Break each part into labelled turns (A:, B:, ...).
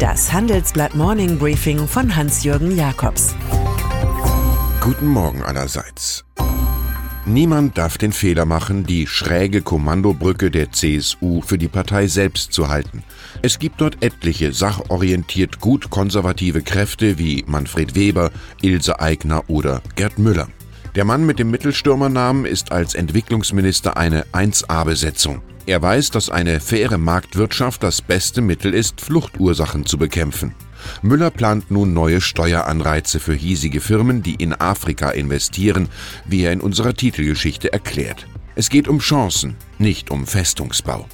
A: Das Handelsblatt Morning Briefing von Hans-Jürgen Jakobs.
B: Guten Morgen allerseits. Niemand darf den Fehler machen, die schräge Kommandobrücke der CSU für die Partei selbst zu halten. Es gibt dort etliche sachorientiert gut konservative Kräfte wie Manfred Weber, Ilse Aigner oder Gerd Müller. Der Mann mit dem Mittelstürmernamen ist als Entwicklungsminister eine 1A-Besetzung. Er weiß, dass eine faire Marktwirtschaft das beste Mittel ist, Fluchtursachen zu bekämpfen. Müller plant nun neue Steueranreize für hiesige Firmen, die in Afrika investieren, wie er in unserer Titelgeschichte erklärt. Es geht um Chancen, nicht um Festungsbau.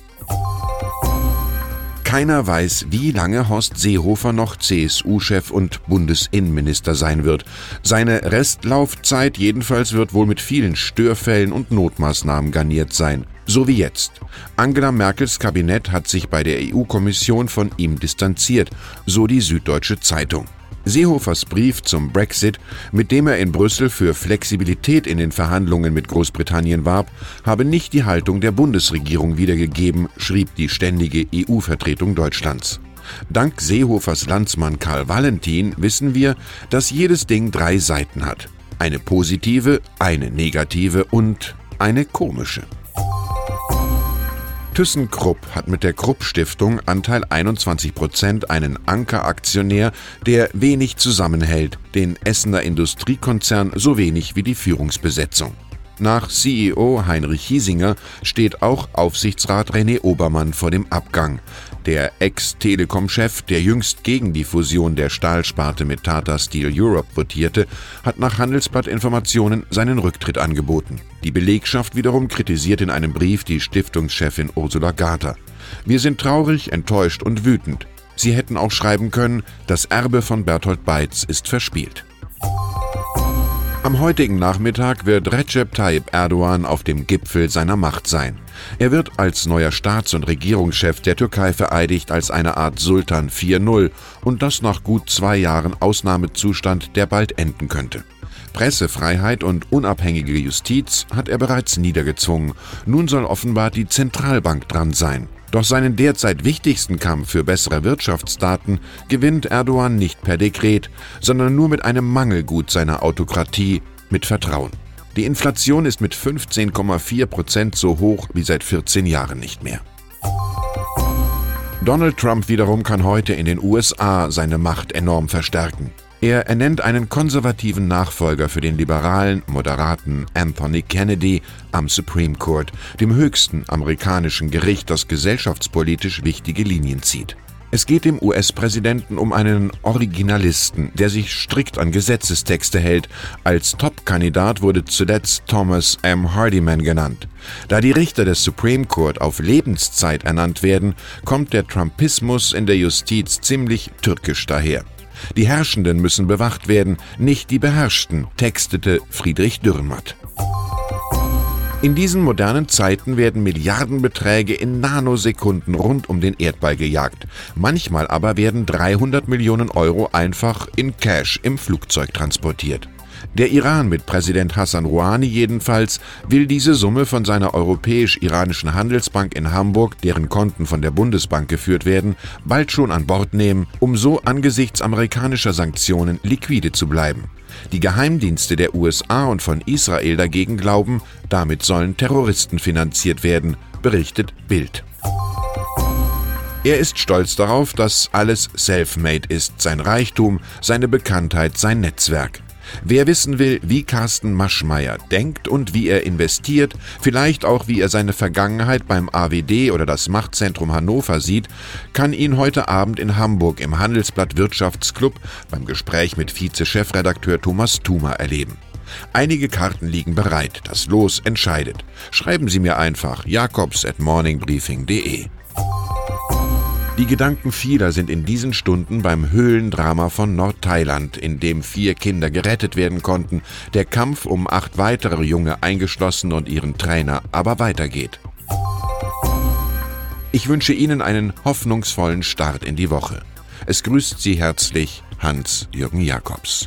B: Keiner weiß, wie lange Horst Seehofer noch CSU-Chef und Bundesinnenminister sein wird. Seine Restlaufzeit jedenfalls wird wohl mit vielen Störfällen und Notmaßnahmen garniert sein. So wie jetzt. Angela Merkels Kabinett hat sich bei der EU-Kommission von ihm distanziert, so die Süddeutsche Zeitung. Seehofers Brief zum Brexit, mit dem er in Brüssel für Flexibilität in den Verhandlungen mit Großbritannien warb, habe nicht die Haltung der Bundesregierung wiedergegeben, schrieb die ständige EU-Vertretung Deutschlands. Dank Seehofers Landsmann Karl Valentin wissen wir, dass jedes Ding drei Seiten hat. Eine positive, eine negative und eine komische. ThyssenKrupp hat mit der Krupp Stiftung Anteil 21 Prozent einen Ankeraktionär, der wenig zusammenhält, den Essener Industriekonzern so wenig wie die Führungsbesetzung. Nach CEO Heinrich Hiesinger steht auch Aufsichtsrat René Obermann vor dem Abgang. Der Ex-Telekom-Chef, der jüngst gegen die Fusion der Stahlsparte mit Tata Steel Europe votierte, hat nach Handelsblatt-Informationen seinen Rücktritt angeboten. Die Belegschaft wiederum kritisiert in einem Brief die Stiftungschefin Ursula Garter. Wir sind traurig, enttäuscht und wütend. Sie hätten auch schreiben können, das Erbe von Berthold Beitz ist verspielt. Am heutigen Nachmittag wird Recep Tayyip Erdogan auf dem Gipfel seiner Macht sein. Er wird als neuer Staats- und Regierungschef der Türkei vereidigt als eine Art Sultan 4.0 und das nach gut zwei Jahren Ausnahmezustand, der bald enden könnte. Pressefreiheit und unabhängige Justiz hat er bereits niedergezwungen. Nun soll offenbar die Zentralbank dran sein. Doch seinen derzeit wichtigsten Kampf für bessere Wirtschaftsdaten gewinnt Erdogan nicht per Dekret, sondern nur mit einem Mangelgut seiner Autokratie, mit Vertrauen. Die Inflation ist mit 15,4 Prozent so hoch wie seit 14 Jahren nicht mehr. Donald Trump wiederum kann heute in den USA seine Macht enorm verstärken. Er ernennt einen konservativen Nachfolger für den liberalen, moderaten Anthony Kennedy am Supreme Court, dem höchsten amerikanischen Gericht, das gesellschaftspolitisch wichtige Linien zieht. Es geht dem US-Präsidenten um einen Originalisten, der sich strikt an Gesetzestexte hält. Als Top-Kandidat wurde zuletzt Thomas M. Hardiman genannt. Da die Richter des Supreme Court auf Lebenszeit ernannt werden, kommt der Trumpismus in der Justiz ziemlich türkisch daher. Die Herrschenden müssen bewacht werden, nicht die Beherrschten, textete Friedrich Dürrenmatt. In diesen modernen Zeiten werden Milliardenbeträge in Nanosekunden rund um den Erdball gejagt. Manchmal aber werden 300 Millionen Euro einfach in Cash im Flugzeug transportiert. Der Iran mit Präsident Hassan Rouhani jedenfalls will diese Summe von seiner europäisch-iranischen Handelsbank in Hamburg, deren Konten von der Bundesbank geführt werden, bald schon an Bord nehmen, um so angesichts amerikanischer Sanktionen liquide zu bleiben. Die Geheimdienste der USA und von Israel dagegen glauben, damit sollen Terroristen finanziert werden, berichtet Bild. Er ist stolz darauf, dass alles self-made ist, sein Reichtum, seine Bekanntheit, sein Netzwerk. Wer wissen will, wie Carsten Maschmeyer denkt und wie er investiert, vielleicht auch wie er seine Vergangenheit beim AWD oder das Machtzentrum Hannover sieht, kann ihn heute Abend in Hamburg im Handelsblatt Wirtschaftsclub beim Gespräch mit Vize-Chefredakteur Thomas Thumer erleben. Einige Karten liegen bereit, das Los entscheidet. Schreiben Sie mir einfach jakobs at morningbriefing.de. Die Gedanken vieler sind in diesen Stunden beim Höhlendrama von Nordthailand, in dem vier Kinder gerettet werden konnten, der Kampf um acht weitere Junge eingeschlossen und ihren Trainer aber weitergeht. Ich wünsche Ihnen einen hoffnungsvollen Start in die Woche. Es grüßt Sie herzlich Hans-Jürgen Jakobs.